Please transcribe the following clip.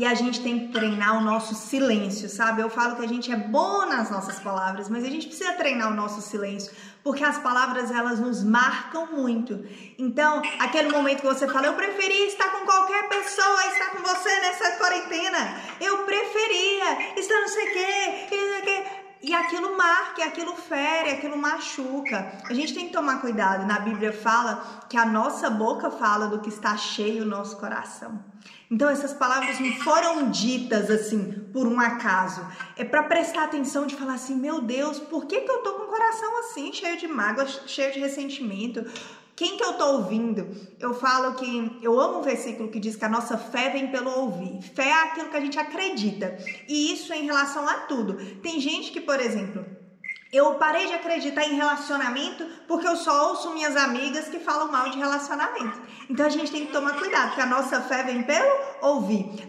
e a gente tem que treinar o nosso silêncio, sabe? Eu falo que a gente é bom nas nossas palavras, mas a gente precisa treinar o nosso silêncio, porque as palavras elas nos marcam muito. Então, aquele momento que você fala, eu preferia estar com qualquer pessoa, estar com você nessa quarentena. Eu preferia estar não sei o quê, não sei o quê. E aquilo marca, aquilo fere, aquilo machuca. A gente tem que tomar cuidado. Na Bíblia fala que a nossa boca fala do que está cheio o nosso coração. Então essas palavras não foram ditas assim por um acaso. É para prestar atenção de falar assim, meu Deus, por que, que eu tô com o coração assim, cheio de mágoa, cheio de ressentimento? Quem que eu tô ouvindo? Eu falo que eu amo um versículo que diz que a nossa fé vem pelo ouvir. Fé é aquilo que a gente acredita. E isso em relação a tudo. Tem gente que, por exemplo, eu parei de acreditar em relacionamento porque eu só ouço minhas amigas que falam mal de relacionamento. Então a gente tem que tomar cuidado, porque a nossa fé vem pelo ouvir.